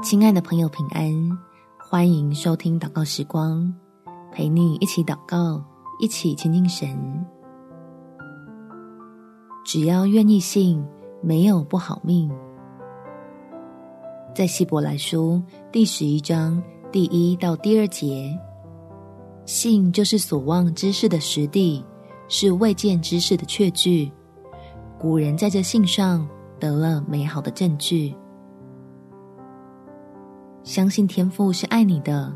亲爱的朋友，平安！欢迎收听祷告时光，陪你一起祷告，一起亲近神。只要愿意信，没有不好命。在希伯来书第十一章第一到第二节，信就是所望之事的实底，是未见之事的确据。古人在这信上得了美好的证据。相信天父是爱你的，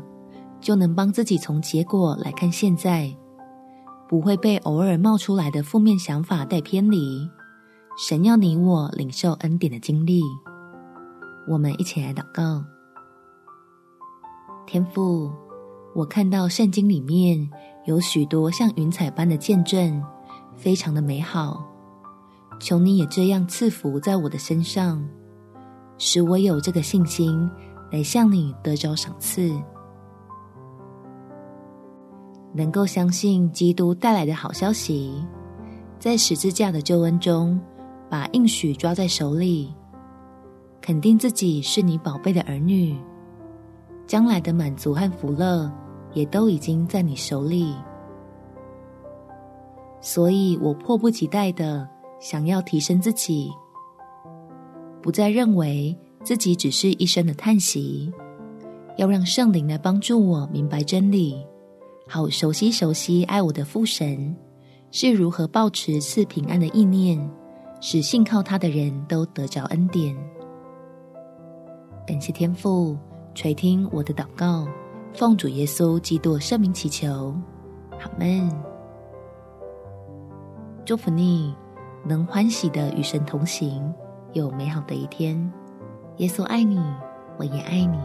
就能帮自己从结果来看现在，不会被偶尔冒出来的负面想法带偏离。神要你我领受恩典的经历，我们一起来祷告。天父，我看到圣经里面有许多像云彩般的见证，非常的美好。求你也这样赐福在我的身上，使我有这个信心。来向你得着赏赐，能够相信基督带来的好消息，在十字架的救恩中，把应许抓在手里，肯定自己是你宝贝的儿女，将来的满足和福乐也都已经在你手里，所以我迫不及待的想要提升自己，不再认为。自己只是一声的叹息，要让圣灵来帮助我明白真理，好熟悉熟悉爱我的父神是如何保持赐平安的意念，使信靠他的人都得着恩典。感谢天父垂听我的祷告，奉主耶稣基督圣名祈求，阿们。祝福你能欢喜的与神同行，有美好的一天。耶稣爱你，我也爱你。